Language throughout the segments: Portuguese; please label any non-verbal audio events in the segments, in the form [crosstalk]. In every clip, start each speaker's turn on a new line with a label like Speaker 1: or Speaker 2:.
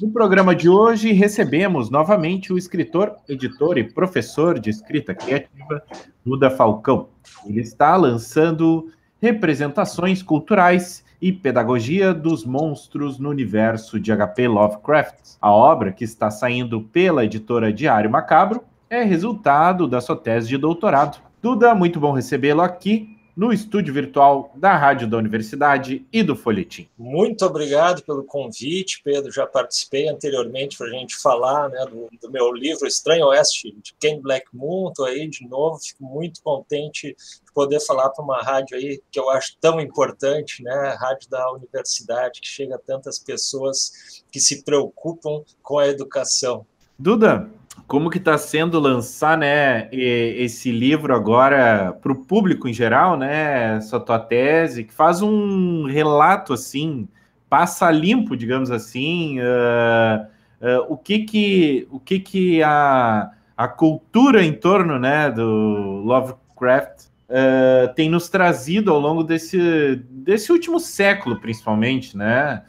Speaker 1: No programa de hoje recebemos novamente o escritor, editor e professor de escrita criativa, Duda Falcão. Ele está lançando representações culturais e pedagogia dos monstros no universo de HP Lovecraft. A obra, que está saindo pela editora Diário Macabro, é resultado da sua tese de doutorado. Duda, muito bom recebê-lo aqui no estúdio virtual da Rádio da Universidade e do Folhetim.
Speaker 2: Muito obrigado pelo convite, Pedro. Já participei anteriormente para a gente falar né, do, do, meu livro Estranho Oeste, de Ken Black Moon. Estou aí de novo, fico muito contente de poder falar para uma rádio aí que eu acho tão importante, né, a rádio da universidade, que chega a tantas pessoas que se preocupam com a educação.
Speaker 1: Duda, como que está sendo lançar, né, esse livro agora para o público em geral, né, essa tua tese, que faz um relato, assim, passa limpo, digamos assim, uh, uh, o que que, o que que a, a cultura em torno, né, do Lovecraft uh, tem nos trazido ao longo desse, desse último século, principalmente, né,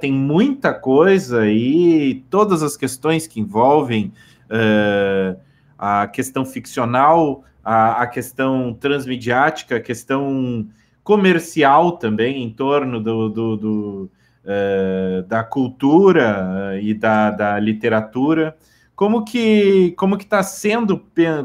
Speaker 1: tem muita coisa e todas as questões que envolvem uh, a questão ficcional, a, a, questão transmediática, a questão comercial também em torno do, do, do uh, da cultura e da, da literatura. Como que como que está sendo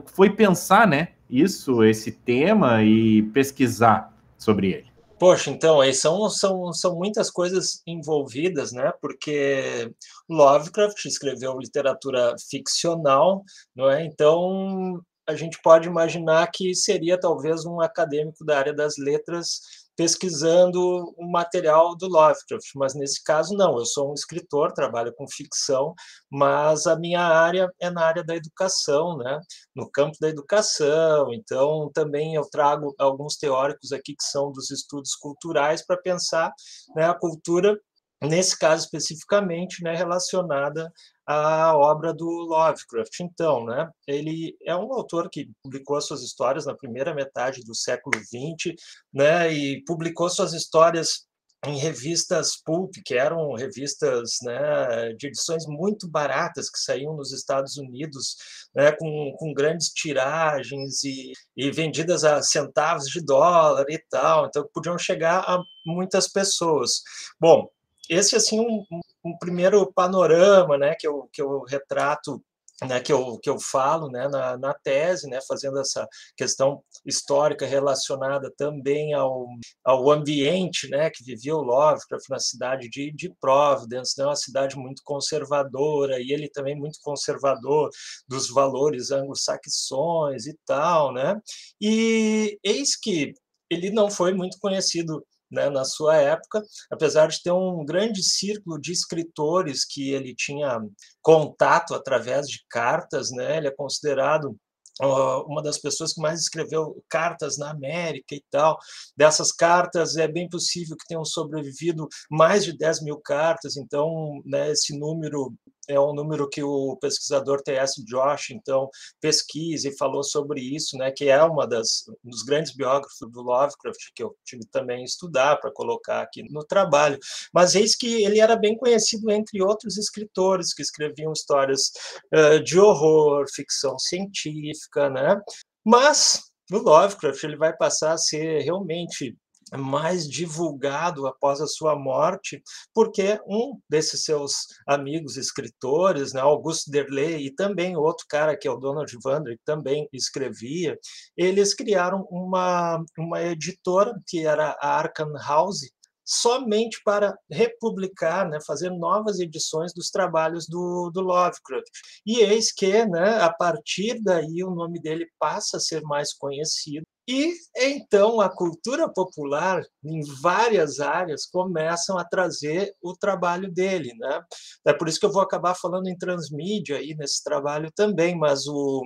Speaker 1: foi pensar, né? Isso, esse tema e pesquisar sobre ele.
Speaker 2: Poxa, então, aí são, são, são muitas coisas envolvidas, né? Porque Lovecraft escreveu literatura ficcional, não é? Então, a gente pode imaginar que seria talvez um acadêmico da área das letras pesquisando o material do Lovecraft, mas nesse caso não, eu sou um escritor, trabalho com ficção, mas a minha área é na área da educação, né? no campo da educação, então também eu trago alguns teóricos aqui que são dos estudos culturais para pensar né, a cultura nesse caso especificamente, né, relacionada à obra do Lovecraft. Então, né, ele é um autor que publicou suas histórias na primeira metade do século XX, né, e publicou suas histórias em revistas pulp, que eram revistas né, de edições muito baratas que saíam nos Estados Unidos, né, com, com grandes tiragens e, e vendidas a centavos de dólar e tal, então podiam chegar a muitas pessoas. Bom, esse assim um, um, primeiro panorama, né, que eu, que eu retrato né, que, eu, que eu falo né, na, na tese, né, fazendo essa questão histórica relacionada também ao, ao ambiente né, que vivia o Lovecraft na cidade de, de Providence, né, uma cidade muito conservadora, e ele também muito conservador dos valores anglo-saxões e tal. Né, e eis que ele não foi muito conhecido né, na sua época, apesar de ter um grande círculo de escritores que ele tinha contato através de cartas, né, ele é considerado uma das pessoas que mais escreveu cartas na América e tal. Dessas cartas, é bem possível que tenham sobrevivido mais de 10 mil cartas, então né, esse número é um número que o pesquisador T.S. Josh, então, pesquisa e falou sobre isso, né, que é uma das um dos grandes biógrafos do Lovecraft, que eu tive também estudar para colocar aqui no trabalho. Mas eis que ele era bem conhecido entre outros escritores que escreviam histórias uh, de horror, ficção científica, né? Mas o Lovecraft ele vai passar a ser realmente mais divulgado após a sua morte, porque um desses seus amigos escritores, né, Augusto Derley, e também outro cara que é o Donald Vander, que também escrevia, eles criaram uma, uma editora que era a Arkham House, somente para republicar, né, fazer novas edições dos trabalhos do, do Lovecraft. E eis que, né, a partir daí, o nome dele passa a ser mais conhecido E então a cultura popular, em várias áreas, começam a trazer o trabalho dele. Né? É por isso que eu vou acabar falando em transmídia aí nesse trabalho também, mas o.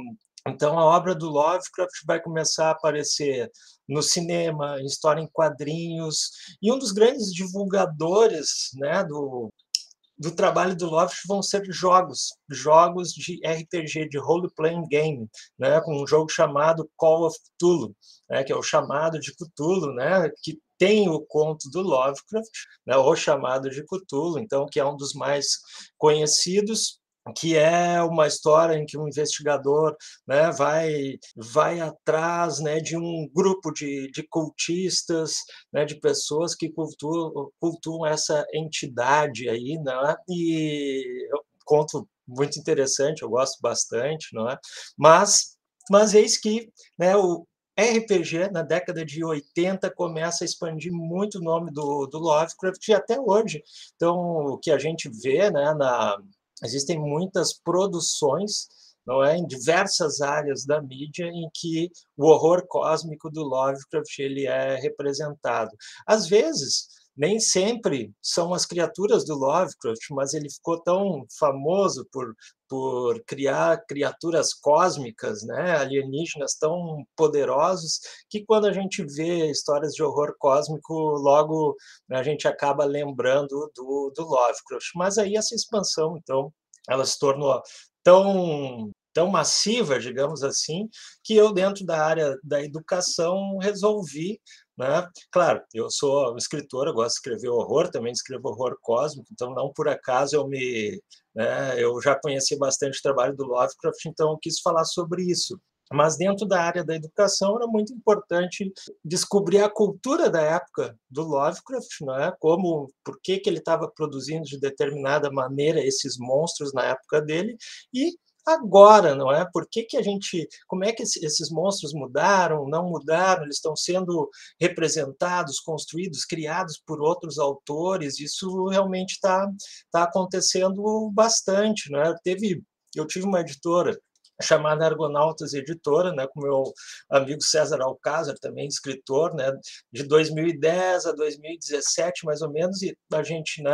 Speaker 2: Então, a obra do Lovecraft vai começar a aparecer no cinema, em história em quadrinhos, e um dos grandes divulgadores né, do, do trabalho do Lovecraft vão ser jogos, jogos de RPG, de role-playing game, né, com um jogo chamado Call of Cthulhu, né, que é o chamado de Cthulhu, né, que tem o conto do Lovecraft, né, o chamado de Cthulhu, então que é um dos mais conhecidos, que é uma história em que um investigador né, vai, vai atrás né, de um grupo de, de cultistas, né, de pessoas que cultuam, cultuam essa entidade aí, né, e eu conto muito interessante, eu gosto bastante, não é? Mas, mas eis que né, o RPG, na década de 80, começa a expandir muito o nome do, do Lovecraft, e até hoje. Então, o que a gente vê né, na, existem muitas produções não é, em diversas áreas da mídia em que o horror cósmico do Lovecraft ele é representado. Às vezes, nem sempre são as criaturas do Lovecraft, mas ele ficou tão famoso por, por criar criaturas cósmicas, né, alienígenas tão poderosos, que quando a gente vê histórias de horror cósmico, logo a gente acaba lembrando do, do Lovecraft. Mas aí essa expansão, então, ela se tornou tão tão massiva, digamos assim, que eu dentro da área da educação resolvi né? Claro, eu sou escritor, eu gosto de escrever horror, também escrevo horror cósmico, então não por acaso eu me. Né, eu já conheci bastante o trabalho do Lovecraft, então quis falar sobre isso. Mas dentro da área da educação era muito importante descobrir a cultura da época do Lovecraft, não é? Como, por que, que ele estava produzindo de determinada maneira esses monstros na época dele e agora, não é? Por que, que a gente. Como é que esses monstros mudaram, não mudaram? Eles estão sendo representados, construídos, criados por outros autores. Isso realmente está tá acontecendo bastante, não é? Teve. Eu tive uma editora chamada Argonautas Editora, né, com meu amigo César Alcázar, também escritor, né, de 2010 a 2017, mais ou menos, e a gente né,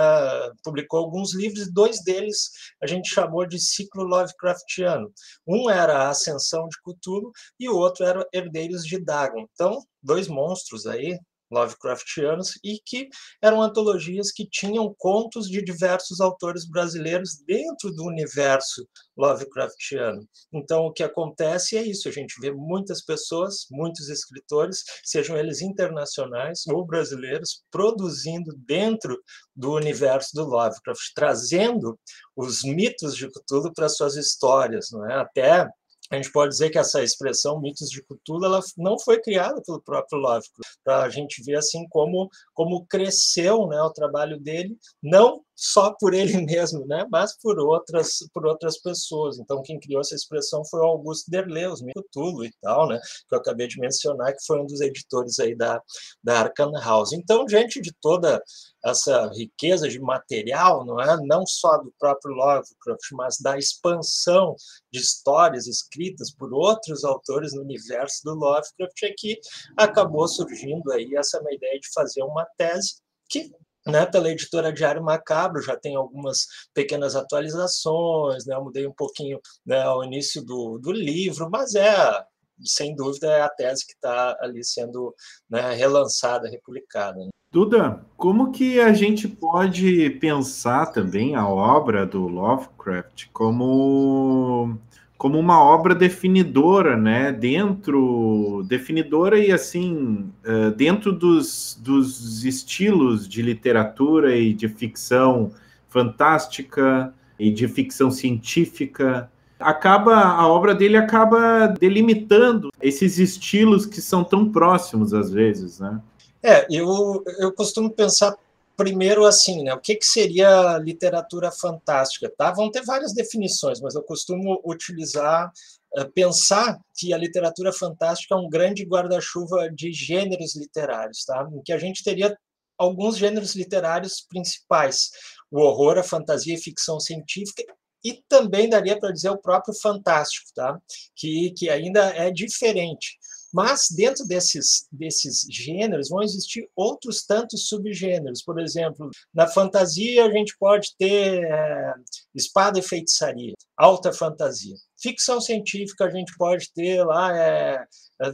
Speaker 2: publicou alguns livros, dois deles a gente chamou de ciclo Lovecraftiano. Um era a Ascensão de Cthulhu e o outro era Herdeiros de Dagon. Então, dois monstros aí, Lovecraftianos e que eram antologias que tinham contos de diversos autores brasileiros dentro do universo Lovecraftiano. Então, o que acontece é isso: a gente vê muitas pessoas, muitos escritores, sejam eles internacionais ou brasileiros, produzindo dentro do universo do Lovecraft, trazendo os mitos de Cthulhu para suas histórias, não é? Até a gente pode dizer que essa expressão mitos de Cthulhu ela não foi criada pelo próprio Lovecraft, para a gente ver assim como como cresceu, né, o trabalho dele, não só por ele [laughs] mesmo, né, mas por outras por outras pessoas. Então quem criou essa expressão foi o Augusto Derleu, os Cthulhu e tal, né, que eu acabei de mencionar que foi um dos editores aí da da Arkham House. Então, diante de toda essa riqueza de material, não é, não só do próprio Lovecraft, mas da expansão de histórias escritas por outros autores no universo do Lovecraft, é que acabou surgindo aí essa minha ideia de fazer uma tese que né, pela editora Diário Macabro, já tem algumas pequenas atualizações, né, eu mudei um pouquinho né, o início do, do livro, mas é, sem dúvida, é a tese que está ali sendo né, relançada, republicada. Né.
Speaker 1: Duda, como que a gente pode pensar também a obra do Lovecraft como como uma obra definidora, né? Dentro, definidora e assim, uh, dentro dos, dos estilos de literatura e de ficção fantástica e de ficção científica, acaba a obra dele acaba delimitando esses estilos que são tão próximos às vezes, né?
Speaker 2: É, eu, eu costumo pensar primeiro assim, né? O que, que seria literatura fantástica? Tá? Vão ter várias definições, mas eu costumo utilizar, eh, pensar que a literatura fantástica é um grande guarda-chuva de gêneros literários, tá? Em que a gente teria alguns gêneros literários principais: o horror, a fantasia e ficção científica. E também daria para dizer o próprio fantástico, tá? que, que ainda é diferente Mas dentro desses, desses gêneros vão existir outros tantos subgêneros. Por exemplo, na fantasia a gente pode ter é, espada e feitiçaria, alta fantasia. Ficção científica a gente pode ter lá é,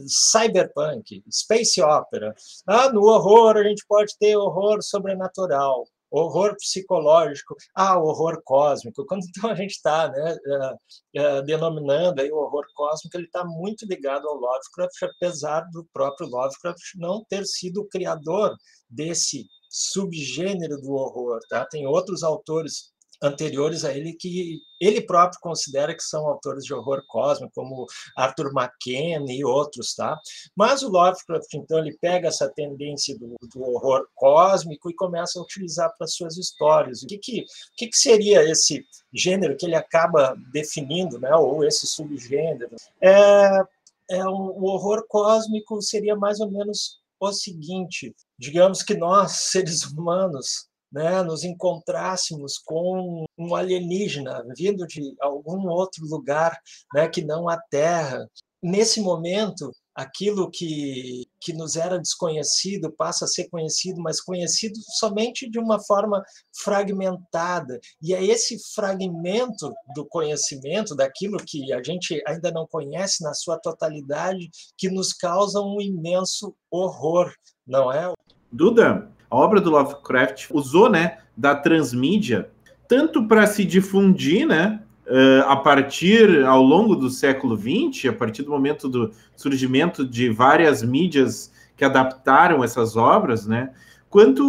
Speaker 2: cyberpunk, space opera. Ah, no horror a gente pode ter horror sobrenatural horror psicológico, ah, horror cósmico. Quando então a gente está né, uh, uh, denominando aí o horror cósmico, ele está muito ligado ao Lovecraft, apesar do próprio Lovecraft não ter sido o criador desse subgênero do horror. Tá? Tem outros autores anteriores a ele que ele próprio considera que são autores de horror cósmico, como Arthur McKen e outros, tá? Mas o Lovecraft, então, ele pega essa tendência do, do horror cósmico e começa a utilizar para suas histórias. O que, que, que, que seria esse gênero que ele acaba definindo, né? Ou esse subgênero? É, é o horror cósmico seria mais ou menos o seguinte: digamos que nós, [laughs] seres humanos, né, nos encontrássemos com um alienígena vindo de algum outro lugar né, que não a Terra. Nesse momento, aquilo que, que nos era desconhecido passa a ser conhecido, mas conhecido somente de uma forma fragmentada. E é esse fragmento do conhecimento, daquilo que a gente ainda não conhece na sua totalidade, que nos causa um imenso horror, não é?
Speaker 1: Duda, a obra do Lovecraft usou, né, da transmídia, tanto para se difundir, né, uh, a partir, ao longo do século XX, a partir do momento do surgimento de várias mídias que adaptaram essas obras, né, quanto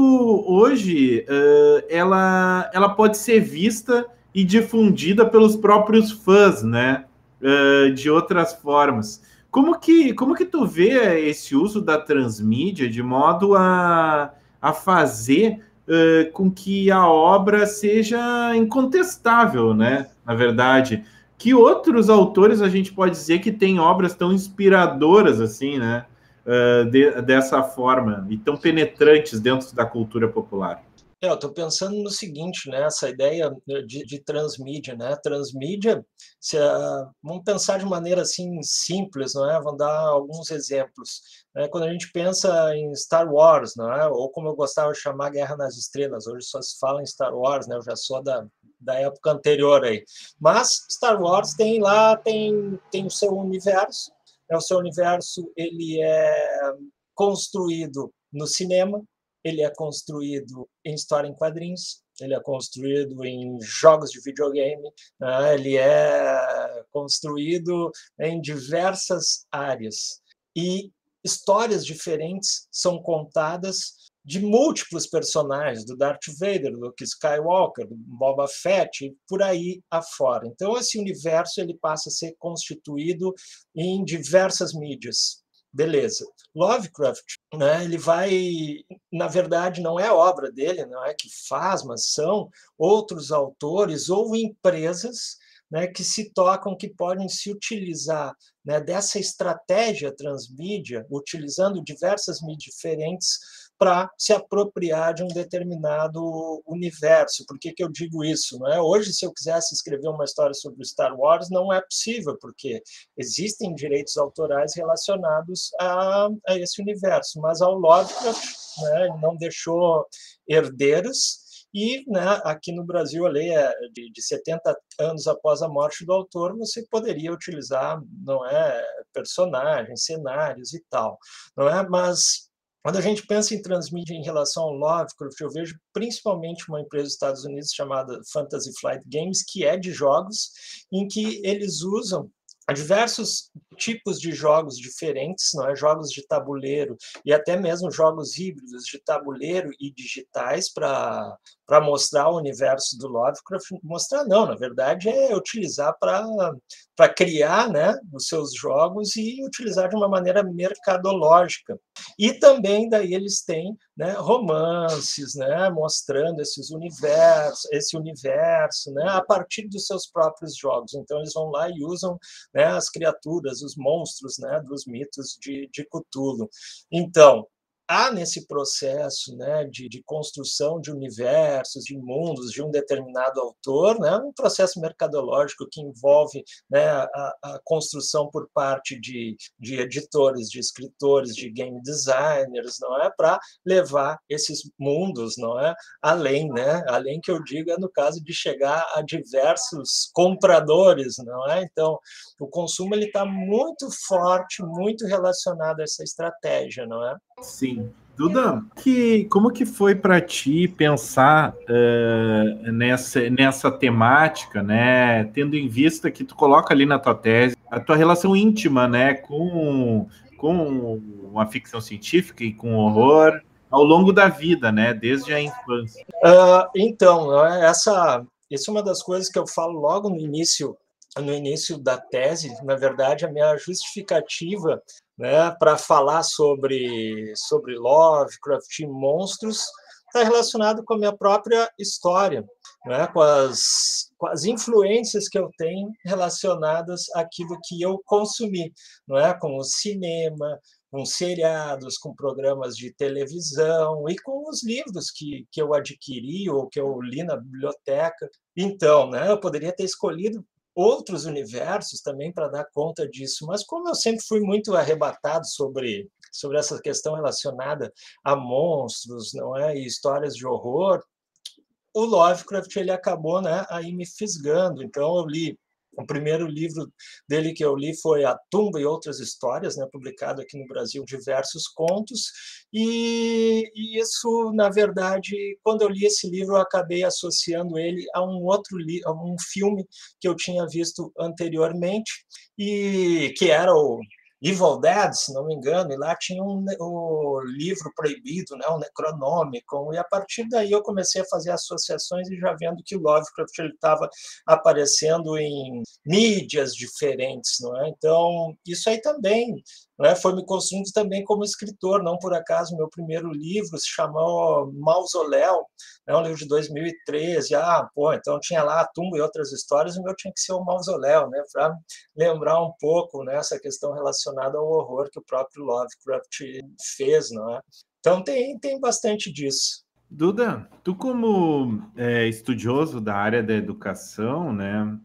Speaker 1: hoje uh, ela, ela pode ser vista e difundida pelos próprios fãs, né, uh, de outras formas. Como que, como que tu vê esse uso da transmídia de modo a a fazer uh, com que a obra seja incontestável, né? Na verdade, que outros autores a gente pode dizer que tem obras tão inspiradoras assim, né? Uh, de, dessa forma e tão penetrantes dentro da cultura popular.
Speaker 2: É, eu estou pensando no seguinte, né? Essa ideia de, de transmídia, né? Transmídia, se, uh, vamos pensar de maneira assim simples, não é? Vamos dar alguns exemplos. Né? Quando a gente pensa em Star Wars, não é? Ou como eu gostava de chamar Guerra nas Estrelas, hoje só se fala em Star Wars, né? Eu já sou da da época anterior aí. Mas Star Wars tem lá tem tem o seu universo, é o seu universo ele é construído no cinema, ele é construído em história em quadrinhos, ele é construído em jogos de videogame, né? ele é construído em diversas áreas. E histórias diferentes são contadas de múltiplos personagens, do Darth Vader, do Luke Skywalker, do Boba Fett, e por aí afora. Então, esse universo ele passa a ser constituído em diversas mídias. Beleza. Lovecraft, né, ele vai, na verdade, não é obra dele, não é que faz, mas são outros autores ou empresas né, que se tocam, que podem se utilizar né, dessa estratégia transmídia, utilizando diversas mídias diferentes para se apropriar de um determinado universo. Por que, que eu digo isso? Não é? Hoje, se eu quisesse escrever uma história sobre Star Wars, não é possível, porque existem direitos autorais relacionados a, a esse universo. Mas ao Lovecraft, né, não deixou herdeiros, e né, aqui no Brasil, a lei é de, de 70 anos após a morte do autor, você poderia utilizar não é, personagens, cenários e tal. Não é? Mas quando a gente pensa em transmídia em relação ao Lovecraft, eu vejo principalmente uma empresa dos Estados Unidos chamada Fantasy Flight Games, que é de jogos, em que eles usam diversos tipos de jogos diferentes, não é? Jogos de tabuleiro e até mesmo jogos híbridos de tabuleiro e digitais para para mostrar o universo do Lovecraft, mostrar não, na verdade é utilizar para criar, né, os seus jogos e utilizar de uma maneira mercadológica. E também daí eles têm, né, romances, né, mostrando esses universos, esse universo, né, a partir dos seus próprios jogos. Então eles vão lá e usam, né, as criaturas, os monstros, né, dos mitos de, de Cthulhu. Então, há nesse processo né, de, de, construção de universos, de mundos de um determinado autor, né, um processo mercadológico que envolve né, a, a, construção por parte de, de editores, de escritores, de game designers, não é, para levar esses mundos, não é, além, né, além que eu diga no caso de chegar a diversos compradores, não é? Então, o consumo ele está muito forte, muito relacionado a essa estratégia, não é?
Speaker 1: Sim. Duda, que, como que foi para ti pensar uh, nessa, nessa temática, né? Tendo em vista que tu coloca ali na tua tese a tua relação íntima, né, com, com uma ficção científica e com horror ao longo da vida, né, desde a infância.
Speaker 2: Uh, então, essa, isso é uma das coisas que eu falo logo no início no início da tese, na verdade, a minha justificativa né, para falar sobre, sobre Lovecraft e monstros está relacionado com a minha própria história, né, com, as, com as influências que eu tenho relacionadas àquilo que eu consumi, não é? com o cinema, com seriados, com programas de televisão e com os livros que, que eu adquiri ou que eu li na biblioteca. Então, né, eu poderia ter escolhido outros universos também para dar conta disso, mas como eu sempre fui muito arrebatado sobre sobre essa questão relacionada a monstros, não é, e histórias de horror, o Lovecraft ele acabou, né, aí me fisgando. Então eu li o primeiro livro dele que eu li foi A Tumba e Outras Histórias, né, publicado aqui no Brasil, diversos contos. E, e, isso, na verdade, quando eu li esse livro, eu acabei associando ele a um outro a um filme que eu tinha visto anteriormente, e que era o Evil Dead, se não me engano, e lá tinha um, o livro proibido, né, o Necronômico, e a partir daí eu comecei a fazer associações e já vendo que Lovecraft estava aparecendo em mídias diferentes, não é? Então, isso aí também né, foi me construindo também como escritor, não por acaso meu primeiro livro se chamou Mausoléu, é um livro de 2013, ah, pô, então tinha lá a tumba e outras histórias, o meu tinha que ser o Mausoléu, né, para lembrar um pouco né, essa questão relacionada ao horror que o próprio Lovecraft fez, não é? Então tem, tem bastante disso.
Speaker 1: Duda, tu como é, estudioso da área da educação, né,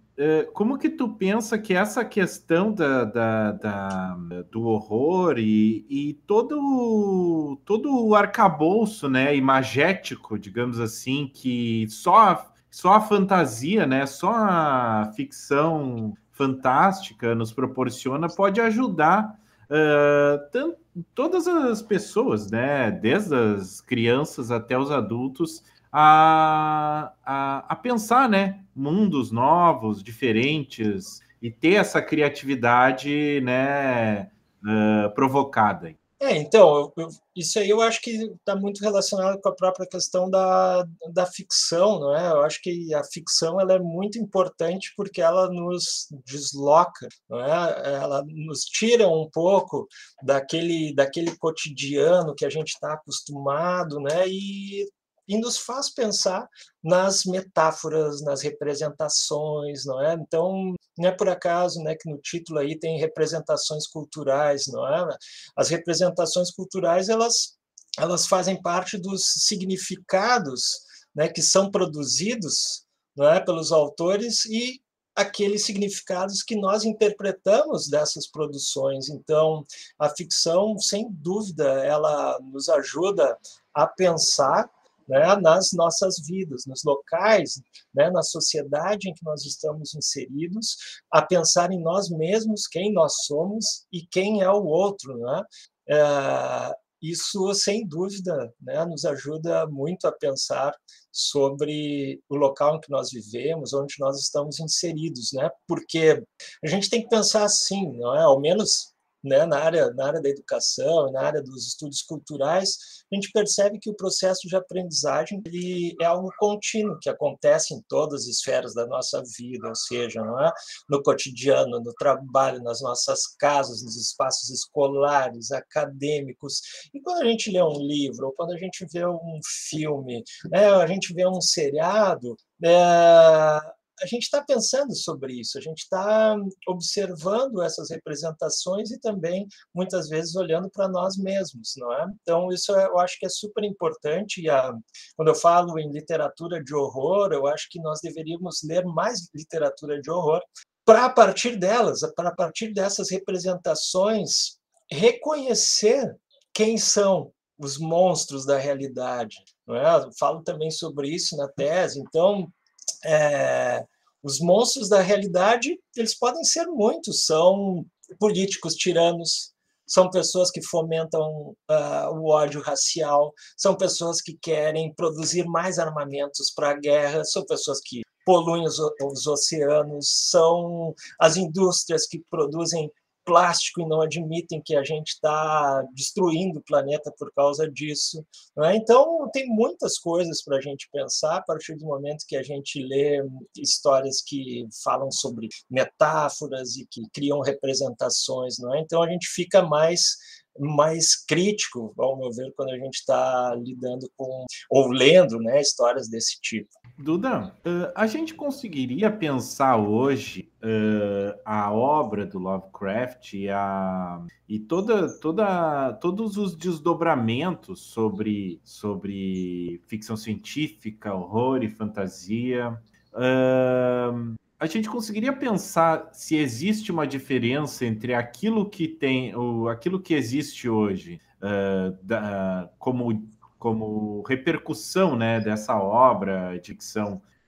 Speaker 1: como que tu pensa que essa questão da, da, da do horror e, e, todo, todo o arcabouço né, imagético, digamos assim, que só, só a fantasia, né, só a ficção fantástica nos proporciona, pode ajudar uh, todas as pessoas, né, desde as crianças até os adultos, a, a, a pensar, né? Mundos novos, diferentes, e ter essa criatividade, né? Uh, provocada.
Speaker 2: É, então, eu, isso aí eu acho que está muito relacionado com a própria questão da, da ficção, não é? Eu acho que a ficção ela é muito importante porque ela nos desloca, não é? Ela nos tira um pouco daquele, daquele cotidiano que a gente está acostumado, né? E e nos faz pensar nas metáforas, nas representações, não é? Então, não é por acaso, né, que no título aí tem representações culturais, não é? As representações culturais, elas elas fazem parte dos significados, né, que são produzidos, não é, pelos autores e aqueles significados que nós interpretamos dessas produções. Então, a ficção, sem dúvida, ela nos ajuda a pensar né, nas nossas vidas, nos locais, né, na sociedade em que nós estamos inseridos, a pensar em nós mesmos, quem nós somos e quem é o outro. Né? É, isso, sem dúvida, né, nos ajuda muito a pensar sobre o local em que nós vivemos, onde nós estamos inseridos, né? Porque a gente tem que pensar assim, não é? Ao menos né, na, área, na área da educação, na área dos estudos culturais, a gente percebe que o processo de aprendizagem ele é algo contínuo, que acontece em todas as esferas da nossa vida, ou seja, é? no cotidiano, no trabalho, nas nossas casas, nos espaços escolares, acadêmicos. E quando a gente lê um livro, ou quando a gente vê um filme, né, a gente vê um seriado, é, a gente está pensando sobre isso, a gente está observando essas representações e também, muitas vezes, olhando para nós mesmos, não é? Então, isso eu acho que é super importante. E a, quando eu falo em literatura de horror, eu acho que nós deveríamos ler mais literatura de horror para, a partir delas, para, a partir dessas representações, reconhecer quem são os monstros da realidade. Não é? Eu falo também sobre isso na tese. Então, é, os monstros da realidade eles podem ser muitos. São políticos tiranos, são pessoas que fomentam uh, o ódio racial, são pessoas que querem produzir mais armamentos para a guerra, são pessoas que poluem os, os oceanos, são as indústrias que produzem plástico e não admitem que a gente está destruindo o planeta por causa disso. É? Então, tem muitas coisas para a gente pensar a partir do momento que a gente lê histórias que falam sobre metáforas e que criam representações. É? Então, a gente fica mais mais crítico, ao meu ver, quando a gente está lidando com ou lendo né, histórias desse tipo.
Speaker 1: Duda, a gente conseguiria pensar hoje uh, a obra do Lovecraft e, a, e toda, toda, todos os desdobramentos sobre, sobre ficção científica, horror e fantasia. Uh, a gente conseguiria pensar se existe uma diferença entre aquilo que tem, o, aquilo que existe hoje, da, como como repercussão né, dessa obra de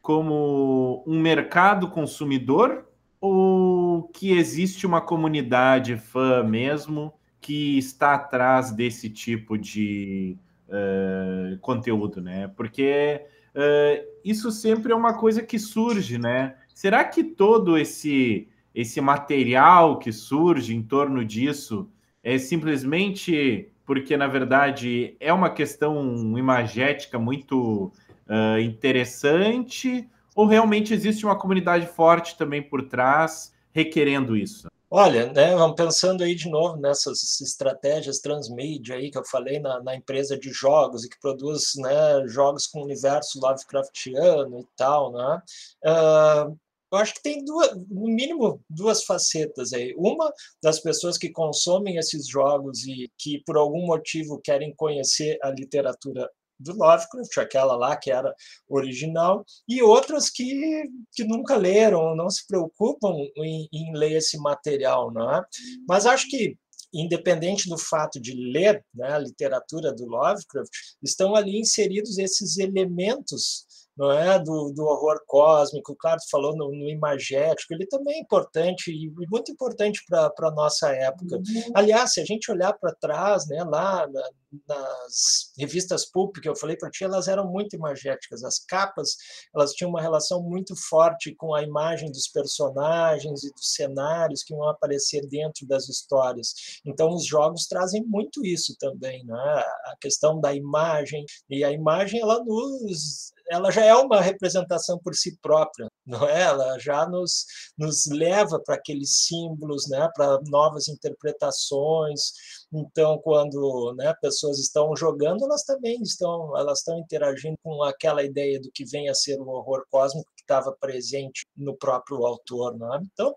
Speaker 1: como um mercado consumidor ou que existe uma comunidade fã mesmo que está atrás desse tipo de uh, conteúdo, né? Porque uh, isso sempre é uma coisa que surge, né? Será que todo esse esse material que surge em torno disso é simplesmente porque na verdade é uma questão imagética muito uh, interessante, ou realmente existe uma comunidade forte também por trás requerendo isso?
Speaker 2: Olha, né, vamos pensando aí de novo nessas estratégias transmídia aí que eu falei na, na empresa de jogos e que produz né, jogos com universo Lovecraftiano e tal, né? Uh, eu acho que tem duas, no mínimo duas facetas aí. Uma das pessoas que consomem esses jogos e que por algum motivo querem conhecer a literatura do Lovecraft, aquela lá que era original, e outras que, que nunca leram, não se preocupam em, em ler esse material, não é? Mas acho que independente do fato de ler né, a literatura do Lovecraft, estão ali inseridos esses elementos não é do, do horror cósmico, claro, tu falou no, no imagético, ele também é importante e muito importante para a nossa época. Uhum. Aliás, se a gente olhar para trás, né, lá na, nas revistas pulp que eu falei para ti, elas eram muito imagéticas. As capas, elas tinham uma relação muito forte com a imagem dos personagens e dos cenários que vão aparecer dentro das histórias. Então, os jogos trazem muito isso também, né? A questão da imagem e a imagem ela nos ela já é uma representação por si própria, não é? Ela já nos, nos leva para aqueles símbolos, né? Para novas interpretações. Então, quando né, pessoas estão jogando, elas também estão, elas estão interagindo com aquela ideia do que vem a ser o horror cósmico que estava presente no próprio autor, não é? Então,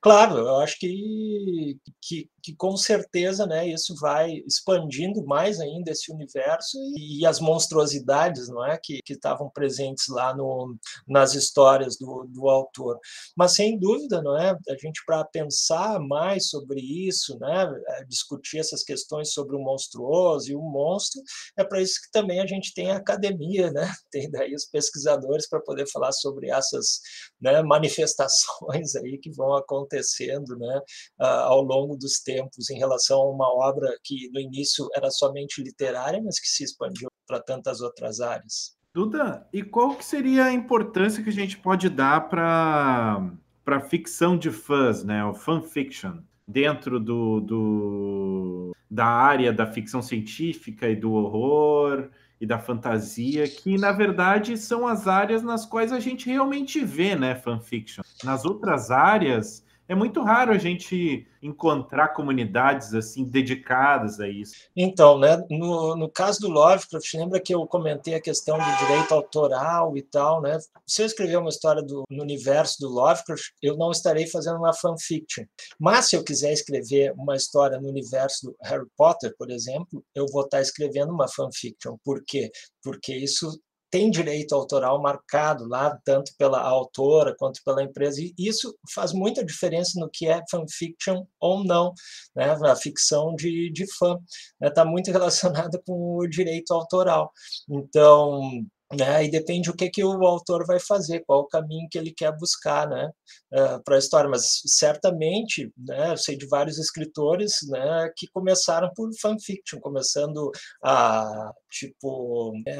Speaker 2: Claro, eu acho que, que, que, com certeza né, isso vai expandindo mais ainda esse universo e, e as monstruosidades não é, que, estavam presentes lá no, nas histórias do, do autor. Mas sem dúvida, não é, a gente para pensar mais sobre isso, né, é, discutir essas questões sobre o monstruoso e o monstro, é para isso que também a gente tem a academia, né, [laughs] tem daí os pesquisadores para poder falar sobre essas né, manifestações aí que vão acontecer acontecendo né, ao longo dos tempos em relação a uma obra que no início era somente literária, mas que se expandiu para tantas outras áreas.
Speaker 1: Duda, e qual que seria a importância que a gente pode dar para para ficção de fãs, né, o fanfiction, dentro do, do, da área da ficção científica e do horror e da fantasia, que na verdade são as áreas nas quais a gente realmente vê, né, fanfiction. Nas outras áreas, é muito raro a gente encontrar comunidades assim dedicadas a isso.
Speaker 2: Então, né, no, no caso do Lovecraft, lembra que eu comentei a questão do direito autoral e tal, né? Se eu escrever uma história do, no universo do Lovecraft, eu não estarei fazendo uma fanfiction. Mas se eu quiser escrever uma história no universo do Harry Potter, por exemplo, eu vou estar escrevendo uma fanfiction. Por quê? Porque isso tem direito autoral marcado lá, tanto pela autora quanto pela empresa, e isso faz muita diferença no que é fanfiction ou não, né? a ficção de, de fã, está né? Tá muito [laughs] relacionada com o direito autoral. Então, né? E depende o que, que o autor vai fazer, qual o caminho que ele quer buscar, né? Uh, para a história. Mas certamente, né? Eu sei de vários escritores, né? Que começaram por fanfiction, começando a tipo né,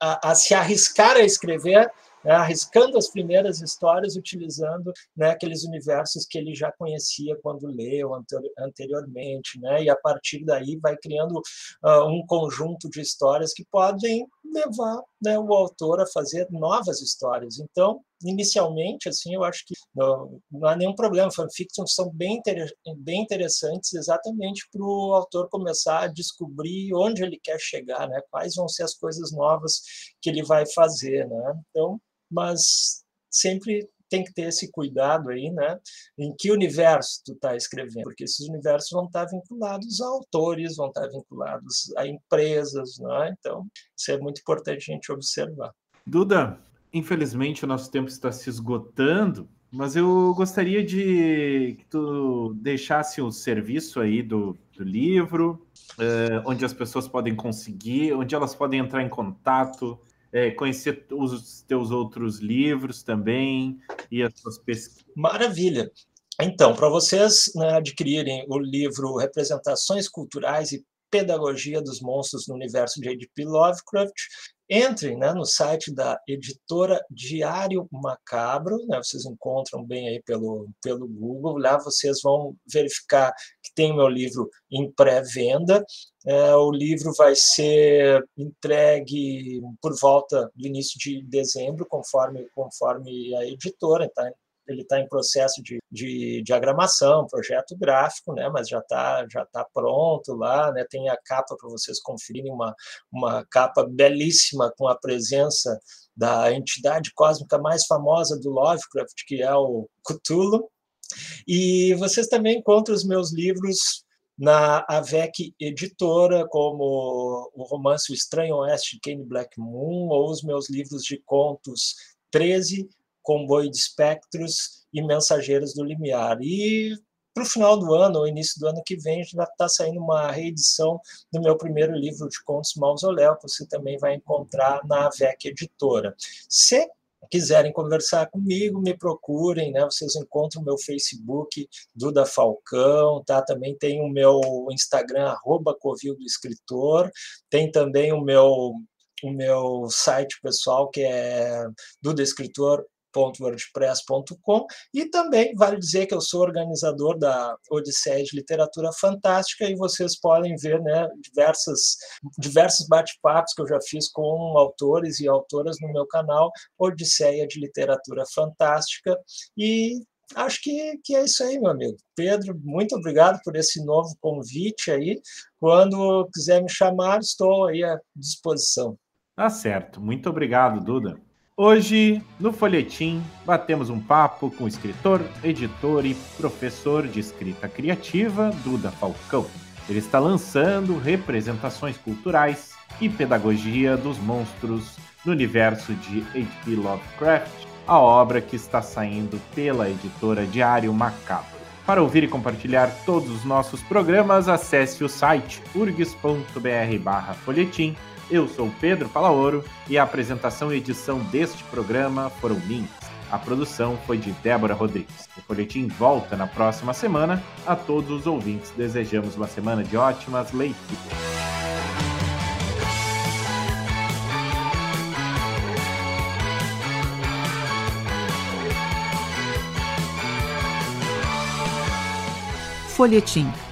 Speaker 2: a, a se arriscar a escrever né, arriscando as primeiras histórias, utilizando né, aqueles universos que ele já conhecia quando leu anteriormente, né, e a partir daí vai criando uh, um conjunto de histórias que podem levar né, o autor a fazer novas histórias. Então, inicialmente, assim, eu acho que não, não há nenhum problema. Fanfictions são bem, inter, bem interessantes exatamente para o autor começar a descobrir onde ele quer chegar, né? Quais vão ser as coisas novas que ele vai fazer, né? Então, mas sempre tem que ter esse cuidado aí, né? Em que universo tu está escrevendo? Porque esses universos vão estar vinculados a autores, vão estar vinculados a empresas, né? Então, isso é muito importante a gente observar.
Speaker 1: Duda, infelizmente o nosso tempo está se esgotando, mas eu gostaria de que tu deixasse o serviço aí do, do livro, uh, onde as pessoas podem conseguir, onde elas podem entrar em contato, é, conhecer os teus outros livros também e as suas pesquisas.
Speaker 2: Maravilha! Então, para vocês né, adquirirem o livro Representações Culturais e Pedagogia dos Monstros no Universo de H.P. Lovecraft, entrem né, no site da editora Diário Macabro, né, vocês encontram bem aí pelo, pelo Google, lá vocês vão verificar que tem o meu livro em pré-venda, é, o livro vai ser entregue por volta do início de dezembro, conforme, conforme a editora, tá? Ele está em processo de, de diagramação, projeto gráfico, né, mas já está já tá pronto lá, né, tem a capa para vocês conferirem, uma, uma capa belíssima com a presença da entidade cósmica mais famosa do Lovecraft, que é o Cthulhu, e vocês também encontram os meus livros na AVEC Editora, como o romance O Estranho Oeste de Kane Black Moon, ou os meus livros de contos 13, Comboio de Espectros e Mensageiros do Limiar. E para o final do ano, ou início do ano que vem, já está saindo uma reedição do meu primeiro livro de contos Mausoléu, que você também vai encontrar na AVEC Editora. Se quiserem conversar comigo, me procurem, né? Vocês encontram o meu Facebook, Duda Falcão, tá? Também tem o meu Instagram, arroba Covil do Escritor, tem também o meu o meu site pessoal, que é Duda Escritor wordpress.com e também vale dizer que eu sou organizador da Odisseia de Literatura Fantástica e vocês podem ver né, diversas, diversos bate-papos que eu já fiz com autores e autoras no meu canal Odisseia de Literatura Fantástica e acho que, que é isso aí, meu amigo. Pedro, muito obrigado por esse novo convite aí. Quando quiser me chamar, estou aí à disposição.
Speaker 1: Tá certo. Muito obrigado, Duda. Hoje, no Folhetim, batemos um papo com o escritor, editor e professor de escrita criativa, Duda Falcão. Ele está lançando representações culturais e pedagogia dos monstros no universo de H.P. Lovecraft, a obra que está saindo pela editora Diário Macabro. Para ouvir e compartilhar todos os nossos programas, acesse o site urgs.br/folhetim eu sou Pedro Palaoro e a apresentação e edição deste programa foram minhas. A produção foi de Débora Rodrigues. O Folhetim volta na próxima semana. A todos os ouvintes desejamos uma semana de ótimas leituras.
Speaker 3: Folhetim